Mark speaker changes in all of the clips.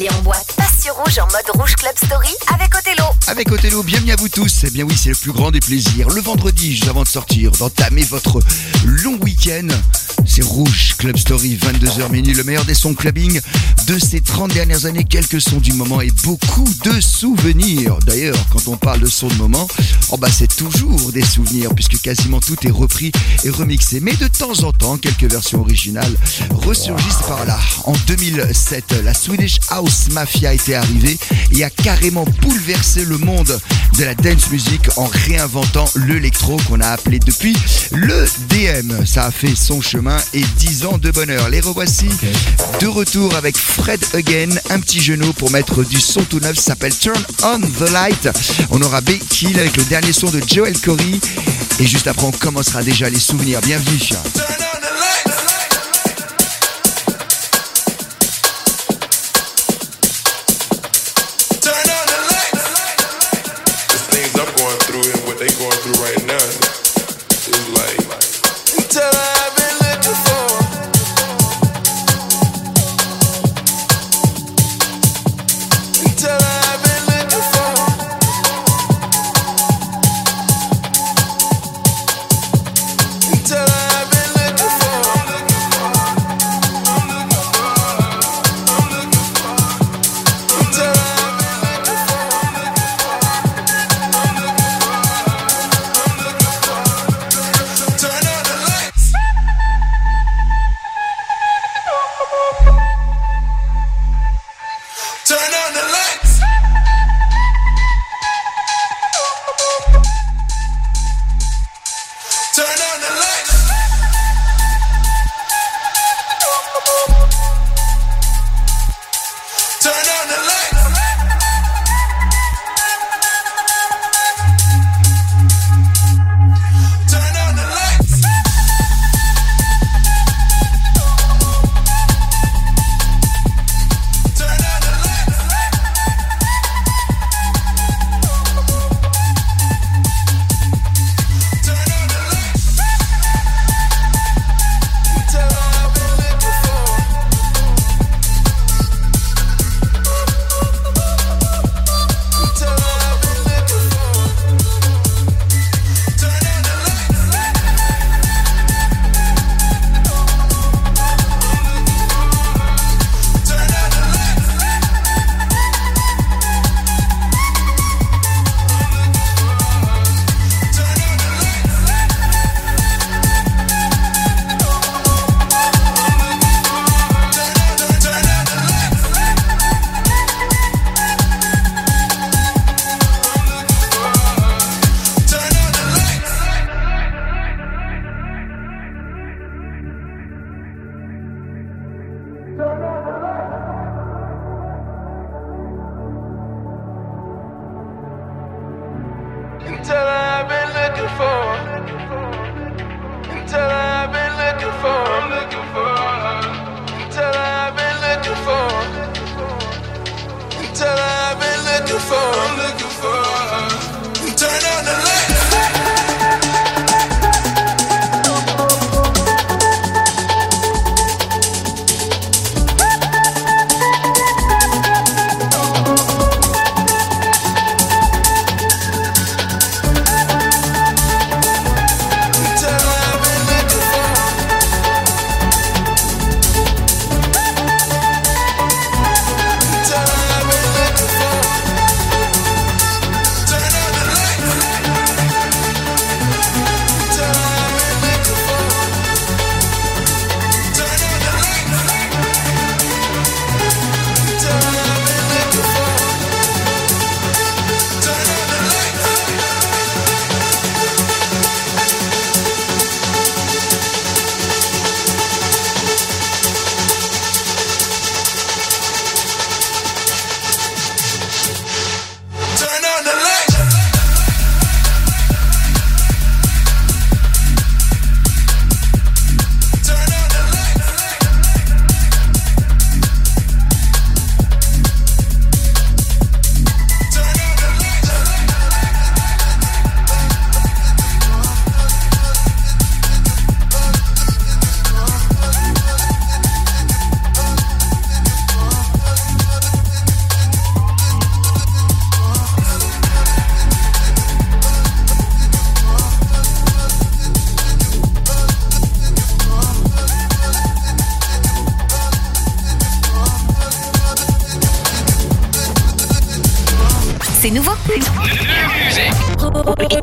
Speaker 1: d'aller en boîte, Rouge en mode Rouge Club Story avec Othello.
Speaker 2: Avec Othello, bienvenue à vous tous. Eh bien oui, c'est le plus grand des plaisirs. Le vendredi, juste avant de sortir, d'entamer votre long week-end, c'est Rouge Club Story, 22h minuit, le meilleur des sons clubbing de ces 30 dernières années, quelques sons du moment et beaucoup de souvenirs. D'ailleurs, quand on parle de sons de moment, oh bah c'est toujours des souvenirs puisque quasiment tout est repris et remixé. Mais de temps en temps, quelques versions originales ressurgissent par là. En 2007, la Swedish House Mafia était arrivée et a carrément bouleversé le monde de la dance music en réinventant l'électro qu'on a appelé depuis le DM. Ça a fait son chemin et 10 ans de bonheur. Les revoici de retour avec Fred Again, un petit genou pour mettre du son tout neuf, ça s'appelle Turn on the Light. On aura Kill avec le dernier son de Joel Corey et juste après on commencera déjà les souvenirs. Bienvenue.
Speaker 3: Looking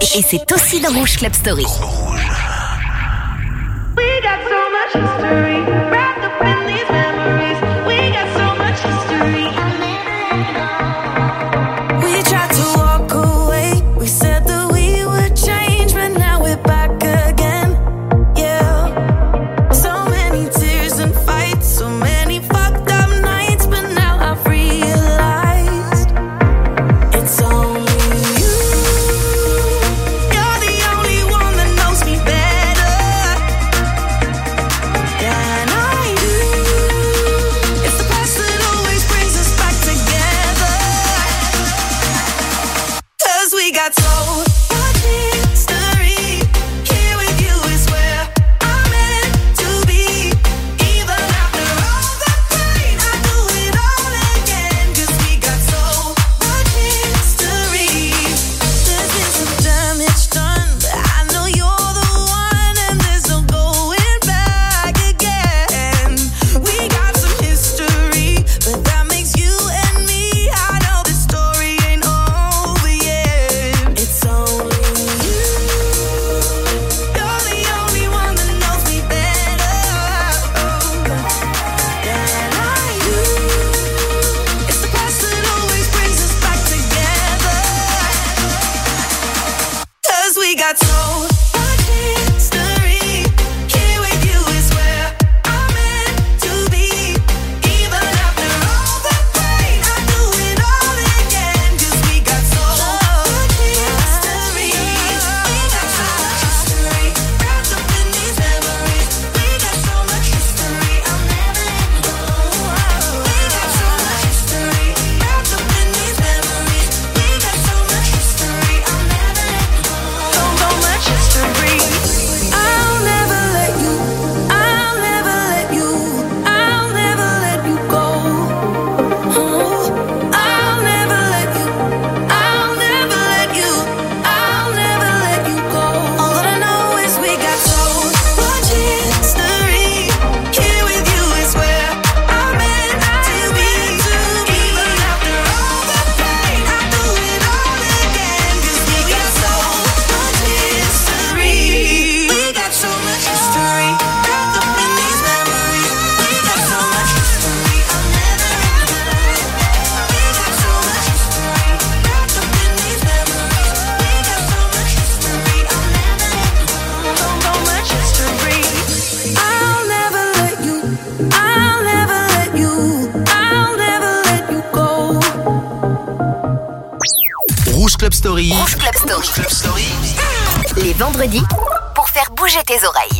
Speaker 1: Et c'est aussi dans Rouge Club Story. vendredi pour faire bouger tes oreilles.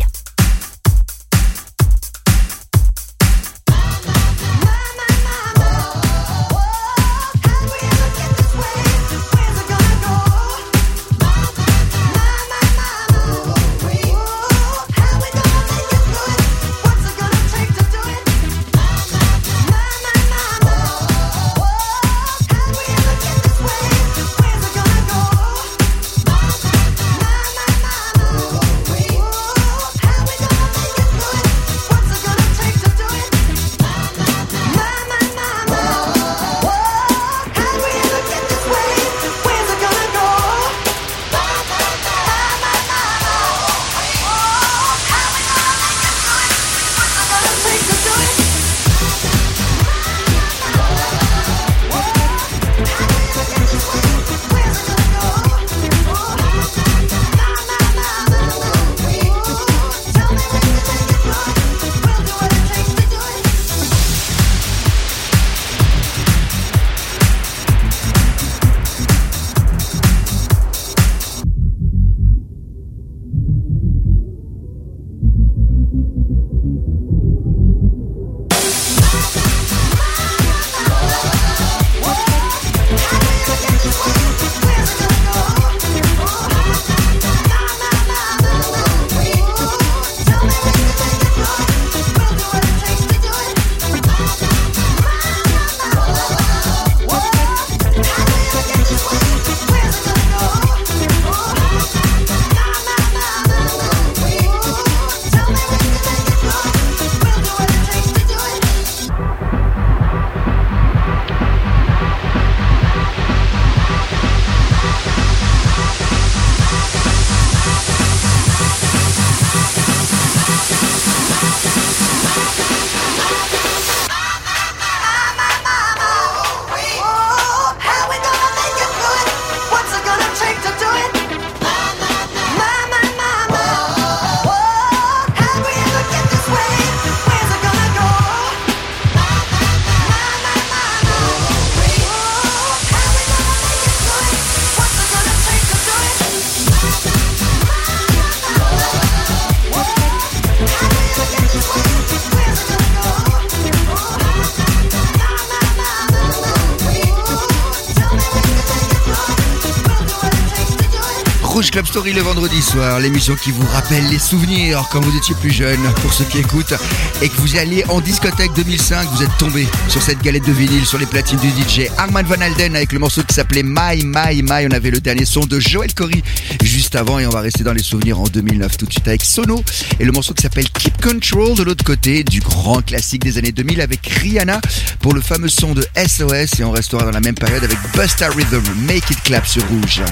Speaker 2: Rouge Club Story le vendredi soir, l'émission qui vous rappelle les souvenirs quand vous étiez plus jeune, pour ceux qui écoutent, et que vous alliez en discothèque 2005, vous êtes tombé sur cette galette de vinyle, sur les platines du DJ Armand Van Alden avec le morceau qui s'appelait My, My, My. On avait le dernier son de Joel Corey juste avant, et on va rester dans les souvenirs en 2009 tout de suite avec Sono, et le morceau qui s'appelle Keep Control de l'autre côté, du grand classique des années 2000 avec Rihanna pour le fameux son de SOS, et on restera dans la même période avec Busta Rhythm, Make It Clap sur Rouge.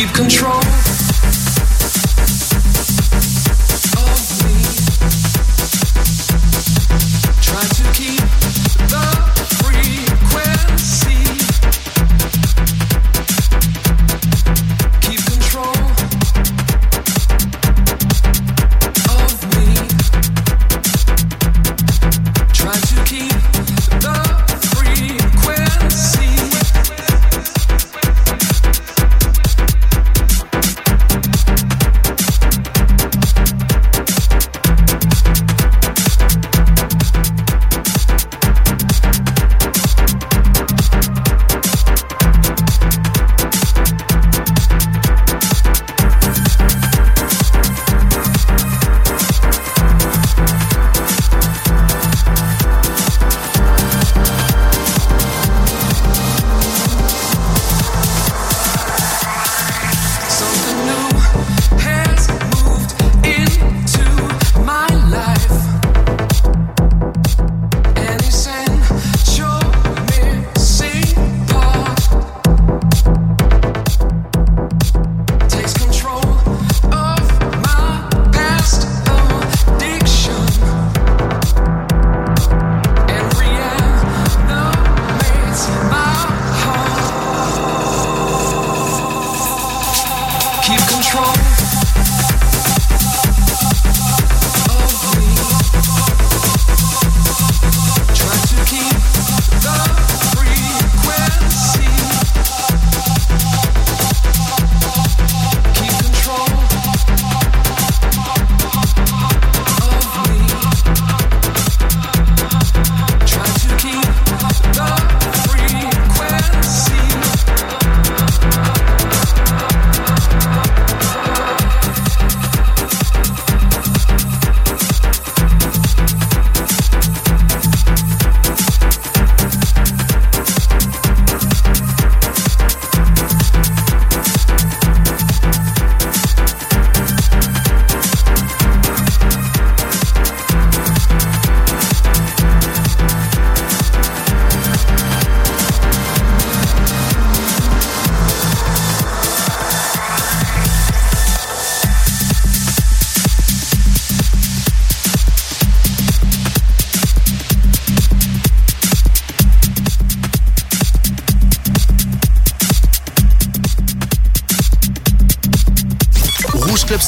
Speaker 4: Keep control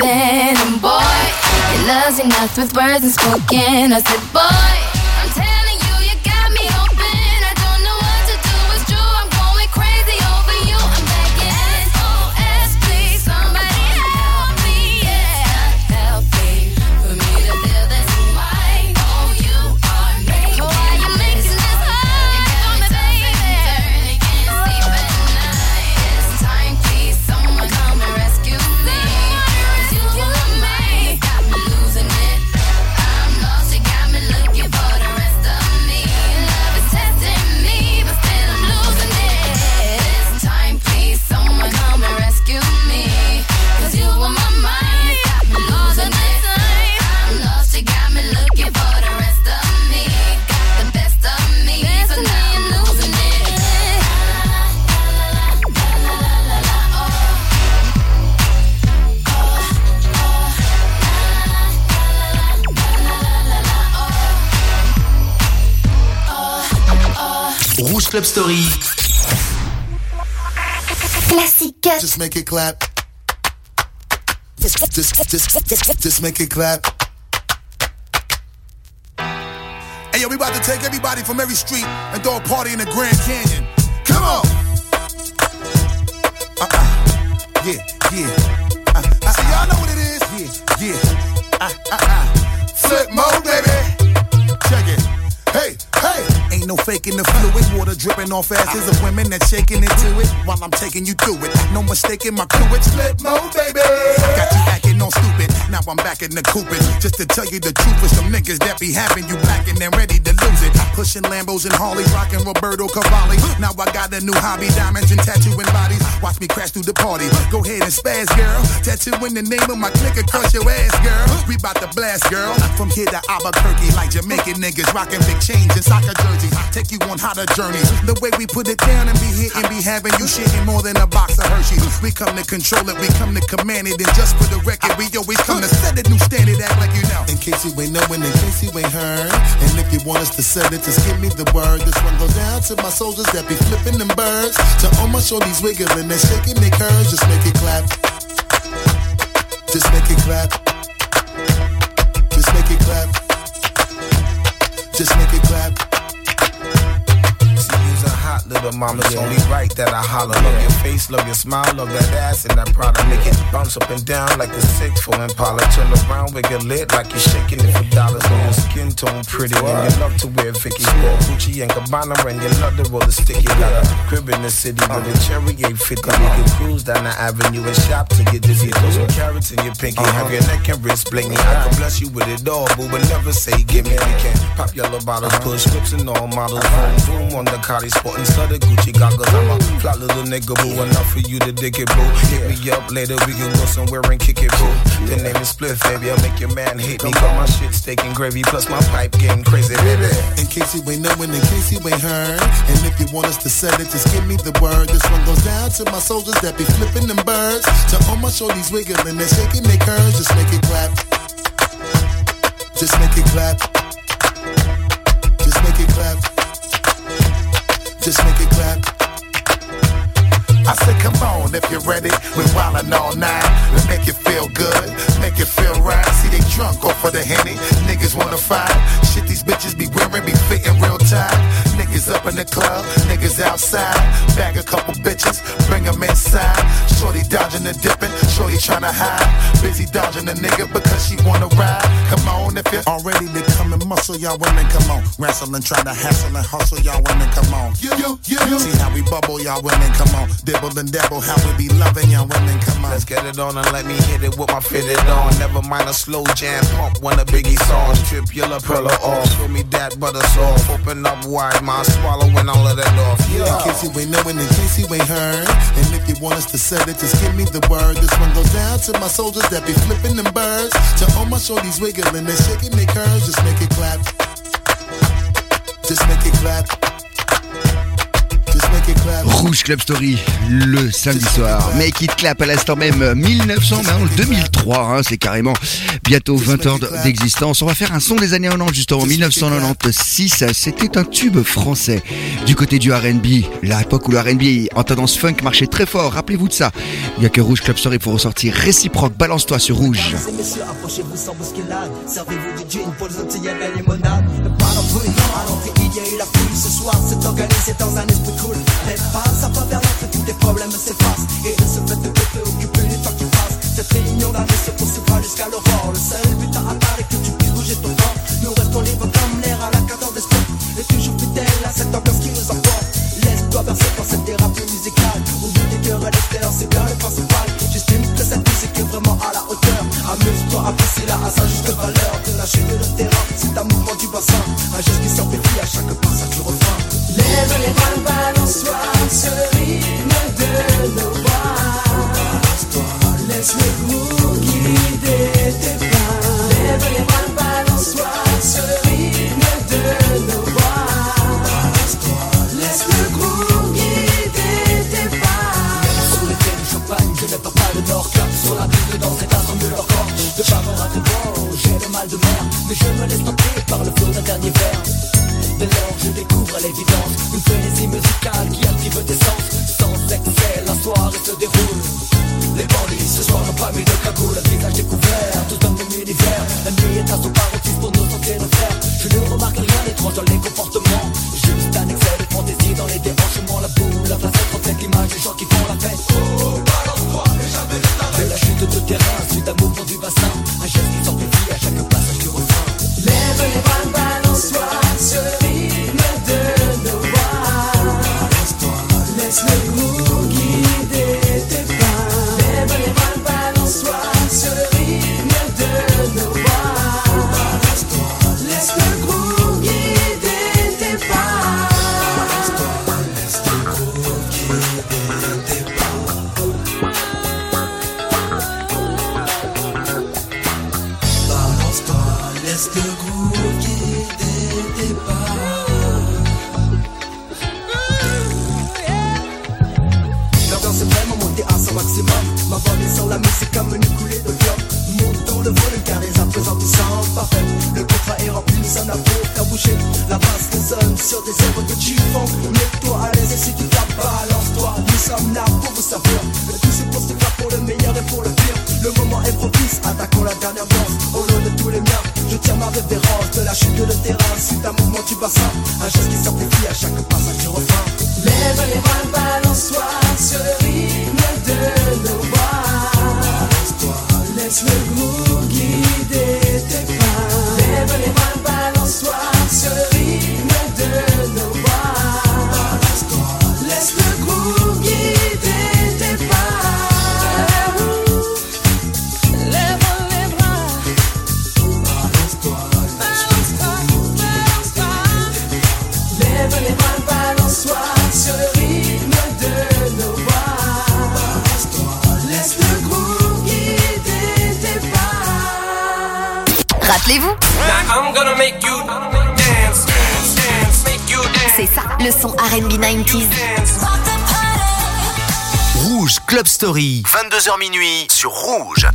Speaker 5: And boy, he loves enough with words and spoken. I said, boy.
Speaker 6: Just make it clap. Just, just, just, just, just make it clap. Hey, yo, we about to take everybody from every street and throw a party in the Grand Canyon. Come on. Uh-uh. Yeah, yeah. Uh, uh, See, y'all know what it is? Yeah, yeah. Uh, uh, uh. Flip mode, baby. Check it. Hey, hey. Ain't no faking the fluid. Water dripping off asses of women that's shaking into it while I'm taking you through it. No mistaking my crew. It's flip mode, baby. Got you acting all stupid. Now I'm back in the Cupid. Just to tell you the truth, with some niggas that be having you blacking and ready to lose it. Pushing Lambos and Harleys, rocking Roberto Cavalli. Now I got a new hobby, diamonds and tattooing bodies. Watch me crash through the party. Go ahead and spaz, girl. Tattoo in the name of my clique across your ass, girl. We bout to blast, girl. From here to Albuquerque, like Jamaican niggas rocking big chains and soccer jerseys. Take you on hotter journeys. The way we put it down and be hitting, be having you shitting more than a box of Hershey's. We come to control it, we come to command it, and just for the record, we always come to set a new standard, act like you know. In case you ain't knowing, in case you ain't heard, and if you want us to set it, just give me the word. This one goes down to my soldiers that be flipping them birds. To all my shorties wiggling and shaking their curves, just make it clap. Just make it clap. Just make it clap. Just make it clap.
Speaker 7: Little mama. It's only right that I holler. Love your face, love your smile, love that ass and that product. Make it bounce up and down like the six for Impala. Turn around, wiggle lid like you're shaking it for dollars. Know your skin tone pretty and you love to wear Vicky. Sport Gucci and Gabbana and you love to roll the sticky. Got a crib in the city with a cherry 850. You can cruise down the avenue and shop till you dizzy. Throw some carrots in your pinky. Have your neck and wrist blingy. I can bless you with it all, but would never say give me. We can pop yellow bottles, push whips and all models. Boom, boom on the Cardi sporting studded Gucci goggles. I'm a flat little nigga, boo. Enough for you to dig it, boo. Hit me up later, we can go somewhere and kick it, boo. The name is Spliff, baby. I'll make your man hate me. Got my shit steak and gravy, plus my pipe getting crazy, baby.
Speaker 6: In case you ain't knowing, in case you ain't heard. And if you want us to set it, just give me the word. This one goes down to my soldiers that be flipping them birds. To all my shorties wiggling and shaking their curves, just make it clap. Just make it clap. Just make it clap. Just make it clap. I said, come on, if you're ready, we're wildin' all night. We make you feel good, make you feel right. See, they drunk off of the henny. Niggas wanna fight. Shit, these bitches be wearing be fitting real tight. Niggas up in the club, niggas outside. Bag a couple bitches, bring them inside. Shorty dodging and dipping, shorty tryna hide. Busy dodging a nigga because she wanna ride. Come on, if you're all ready to come and muscle, y'all women, come on. Wrestle and try to hassle and hustle, y'all women, come on. You, you, you. See how we bubble, y'all women, come on. Dibble and dabble, how we be loving y'all women, come on.
Speaker 7: Let's get it on and let me hit it with my fitted on. Never mind a slow jam, pump one of Biggie songs. Trip your lapella off, show me that butter soft. Open up wide, my swallowing all of that off.
Speaker 6: In
Speaker 7: Yeah.
Speaker 6: case you ain't knowing, in case you ain't heard. And if you want us to set it, just give me the word. This one goes down to my soldiers that be flipping them birds. To all my shorties wiggling and shaking their curves, just make it clap. Just make it clap.
Speaker 2: Rouge Club Story le samedi soir. Make it clap à l'instant même euh, 1900, 2003, hein, c'est carrément bientôt 20 ans d'existence. On va faire un son des années 90 justement. 1996, c'était un tube français du côté du R&B. L'époque où le R&B en tendance funk marchait très fort. Rappelez-vous de ça. Il n'y a que Rouge Club Story pour ressortir réciproque. Balance-toi sur Rouge.
Speaker 8: Servez-vous du pour la limonade et la pluie ce soir c'est organisé dans un esprit cool. L'espace à travers l'autre tous les problèmes s'effacent. Et de ce fait de te préoccuper les temps qui passent. Cette réunion d'année se poursuivra jusqu'à l'aurore. Le seul but à atteindre est que tu puisses bouger ton corps. Nous restons libres comme l'air à la cadence des Et toujours fidèles à cette ambiance qui nous emporte. Laisse-toi verser par cette thérapie musicale. La basse résonne sur des œuvres que tu
Speaker 5: 22h minuit sur Rouge.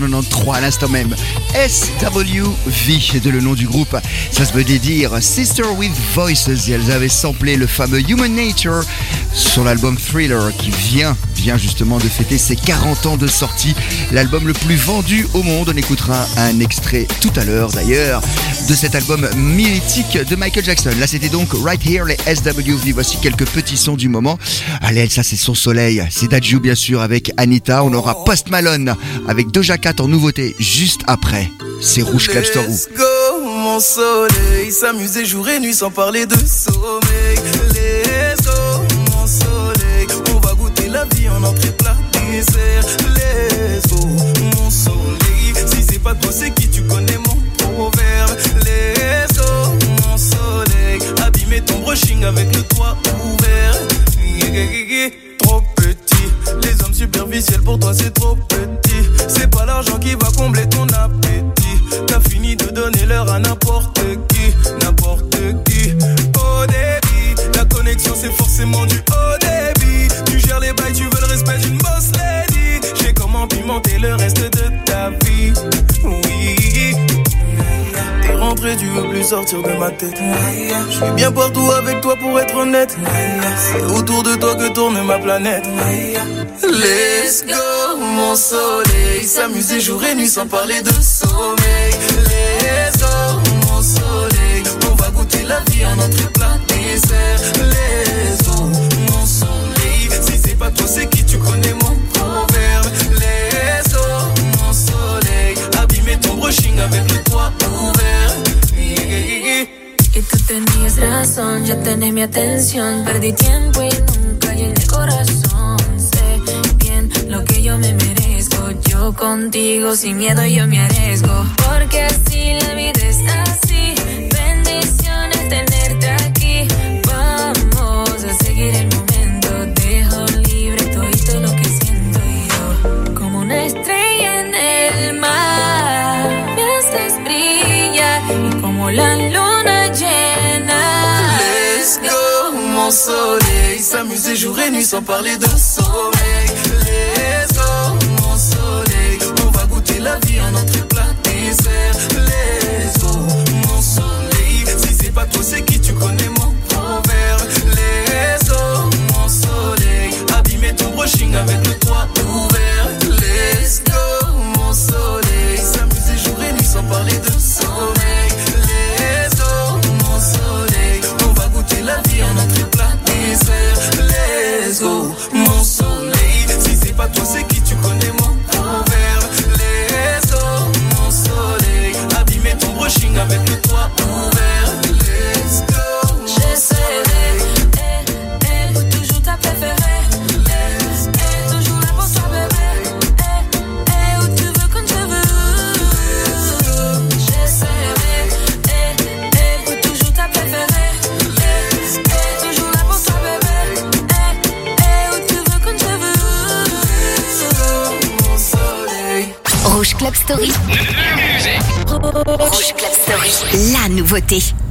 Speaker 2: 1993 à l'instant même. SWV c'est le nom du groupe. Ça se veut dire Sister with Voices. Et elles avaient samplé le fameux Human Nature sur l'album Thriller qui vient, vient justement de fêter ses 40 ans de sortie. L'album le plus vendu au monde. On écoutera un extrait tout à l'heure d'ailleurs de cet album mythique de Michael Jackson. Là c'était donc Right Here les SWV. Voici quelques petits sons du moment. Allez, ça c'est son soleil. C'est Dadju bien sûr avec Anita. On aura Post Malone avec Doja Cat en nouveauté juste après. C'est Rouge Club Story.
Speaker 9: Let's go, mon soleil, s'amuser jour et nuit sans parler de sommeil. Let's go, mon soleil, on va goûter la vie en entrée plat dessert. Let's go, mon soleil, si c'est pas toi c'est qui tu connais mon proverbe. Let's go, mon soleil, abîmer ton brushing avec le toit ouvert. De ma tête. Je suis bien partout avec toi pour être honnête. C'est autour de toi que tourne ma planète. Let's go, mon soleil. S'amuser jour et nuit sans parler de sommeil. Let's go, mon soleil. On va goûter la vie en entrée plat dessert. Let's go, mon soleil. Si c'est pas toi, c'est qui tu connais mon proverbe. Let's go, mon soleil. Abîmer ton brushing avec le toit
Speaker 10: tenías razón, ya tenés mi atención. Perdí tiempo y nunca llené el corazón. Sé bien lo que yo me merezco. Yo contigo sin miedo yo me arriesgo. Porque así la vida
Speaker 9: soleil. S'amuser jour et nuit sans parler de sommeil. Let's go, mon soleil. On va goûter la vie en entrée plat dessert. Let's go, mon soleil. Si c'est pas toi, c'est qui tu connais mon proverbe. Let's go, mon soleil. Abîmer ton brushing avec le toit
Speaker 1: Story.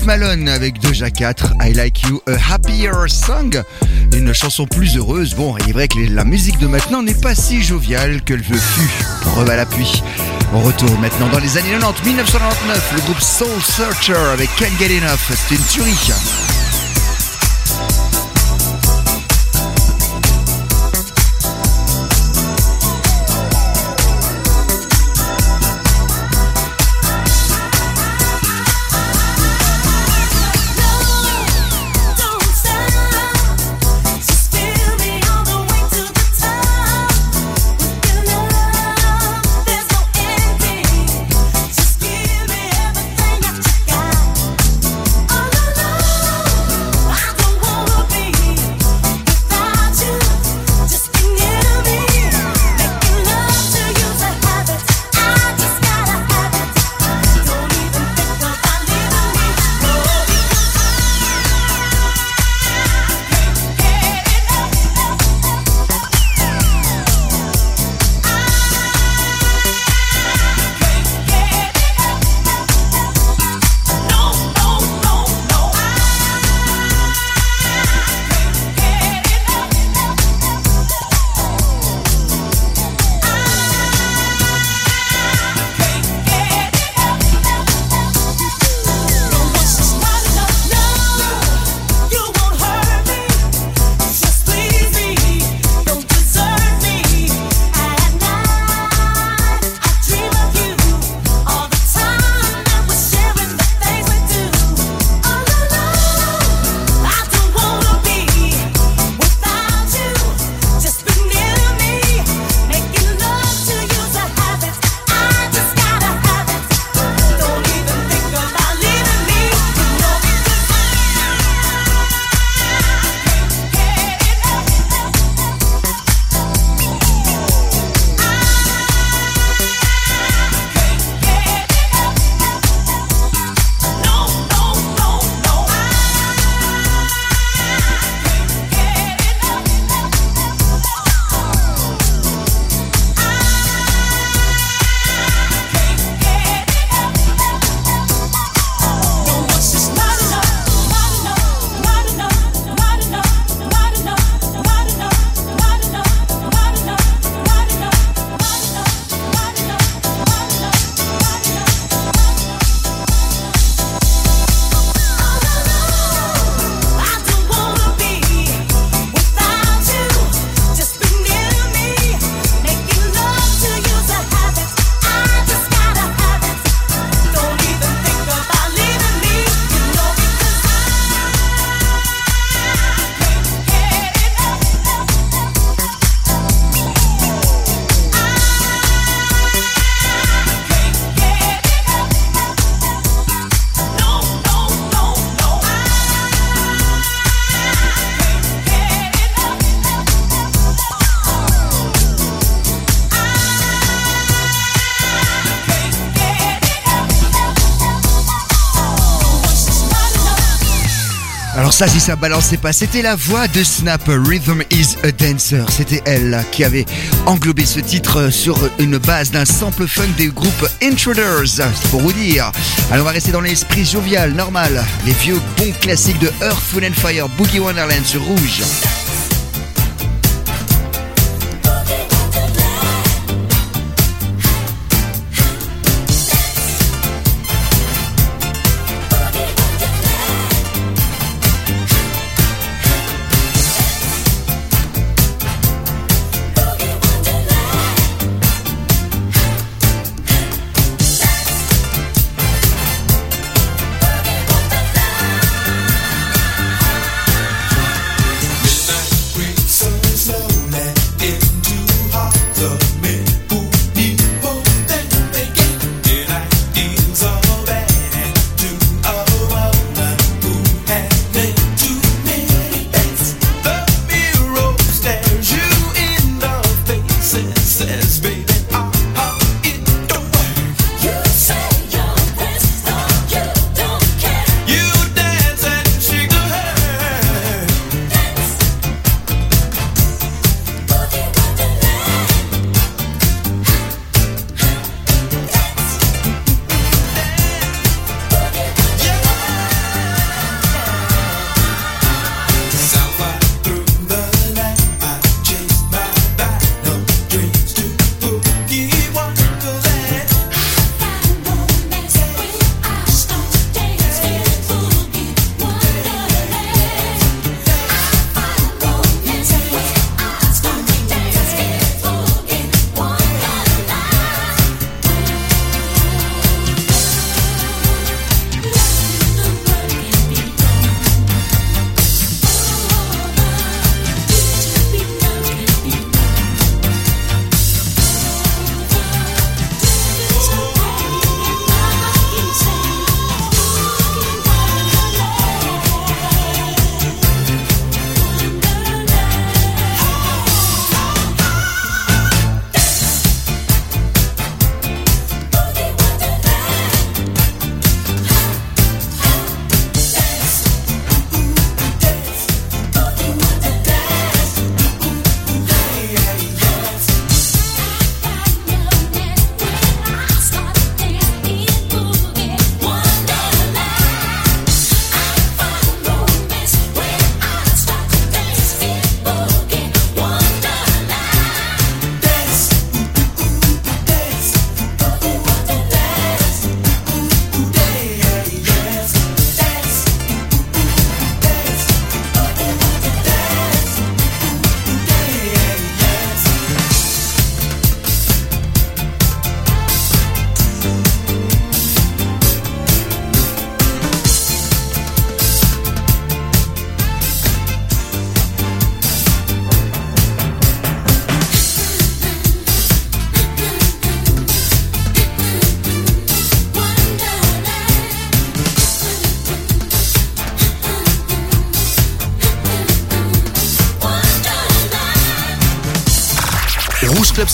Speaker 1: Malone avec Doja 4, I Like You, A Happier Song, une chanson plus heureuse. Bon, il est vrai que la musique de maintenant n'est pas si joviale que le fut. Preuve à l'appui. On retourne maintenant dans les années 90, 1999, le groupe Soul Searcher avec Can't Get Enough. C'était une tuerie. Ça, si ça balançait pas, c'était la voix de Snap, Rhythm is a Dancer. C'était elle qui avait englobé ce titre euh, sur une base d'un sample funk des groupes Intruders, c'est pour vous dire. Alors, on va rester dans l'esprit jovial, normal, les vieux bons classiques de Earth, Food and Fire, Boogie Wonderland sur rouge.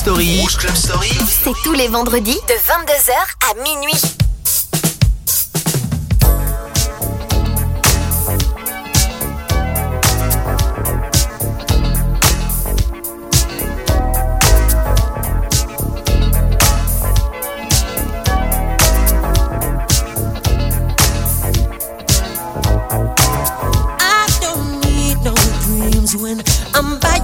Speaker 11: Story. Rouge Club Story.
Speaker 12: C'est tous les vendredis de 22h à minuit.
Speaker 1: when I'm by.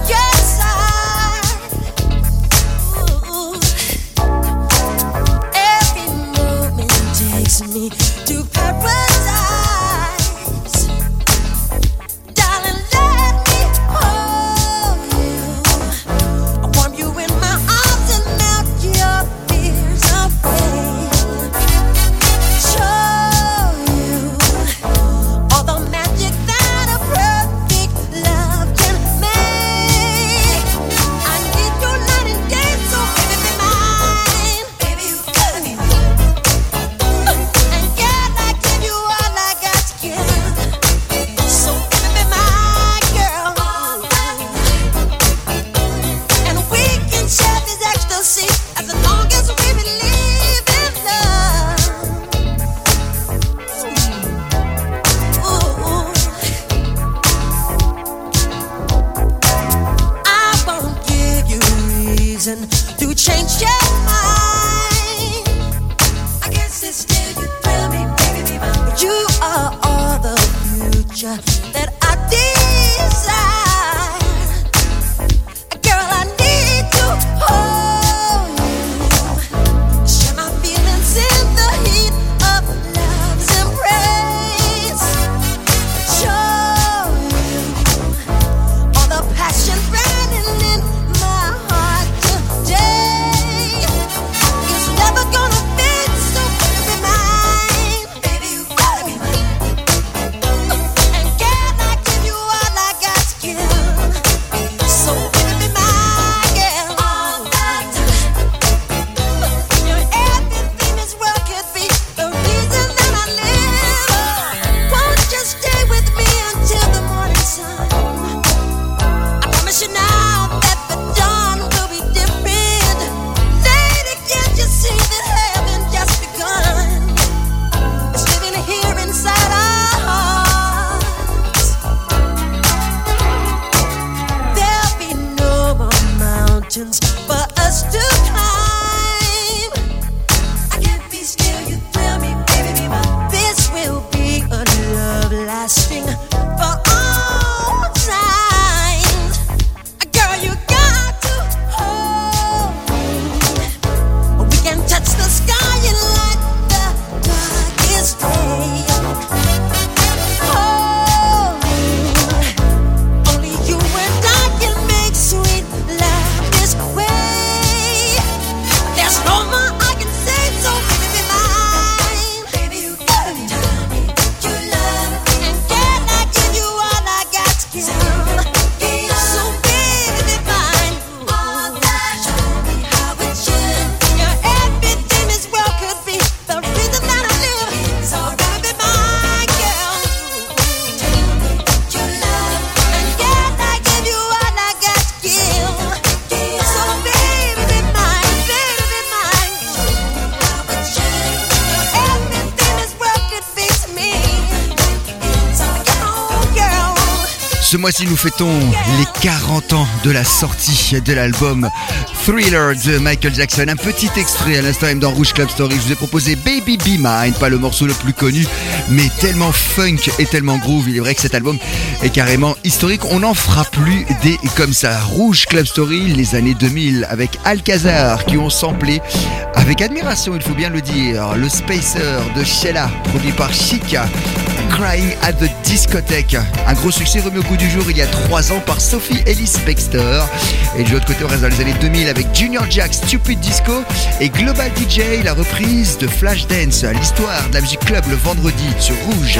Speaker 2: Ce mois-ci, nous fêtons les 40 ans de la sortie de l'album Thriller de Michael Jackson. Un petit extrait à l'instant même dans Rouge Club Story. Je vous ai proposé Baby Be Mine, pas le morceau le plus connu, mais tellement funk et tellement groove. Il est vrai que cet album est carrément historique. On n'en fera plus des comme ça. Rouge Club Story, les années 2000, avec Alcazar qui ont samplé avec admiration, il faut bien le dire, le Spacer de Sheila, produit par Chica. Crying at the Discothèque. Un gros succès remis au goût du jour il y a trois ans par Sophie Ellis Bextor. Et de l'autre côté, on reste dans les années 2000 avec Junior Jack, Stupid Disco et Global DJ, la reprise de Flashdance, l'histoire de la musique club le vendredi sur Rouge.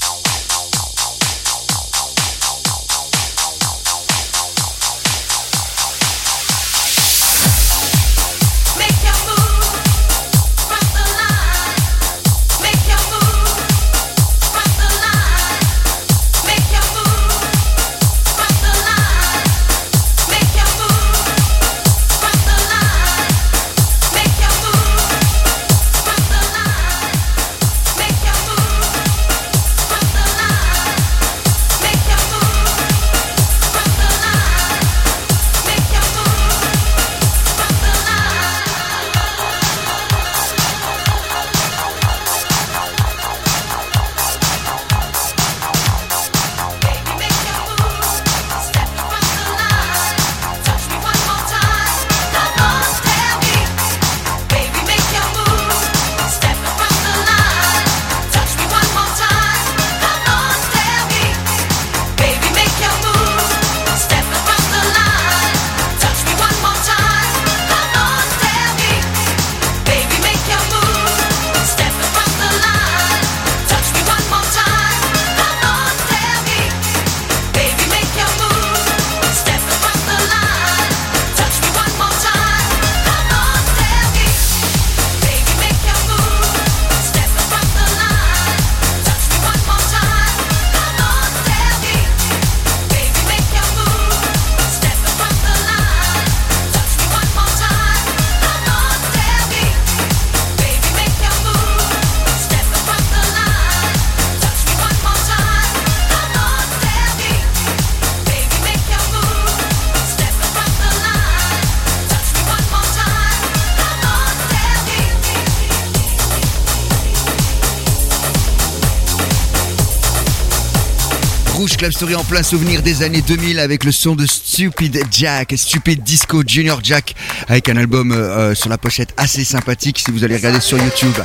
Speaker 2: Club Story en plein souvenir des années 2000 avec le son de Stupid Jack, Stupid Disco Junior Jack avec un album euh, sur la pochette assez sympathique si vous allez regarder sur YouTube.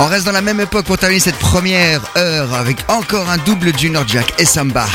Speaker 2: On reste dans la même époque pour terminer cette première heure avec encore un double Junior Jack et Samba.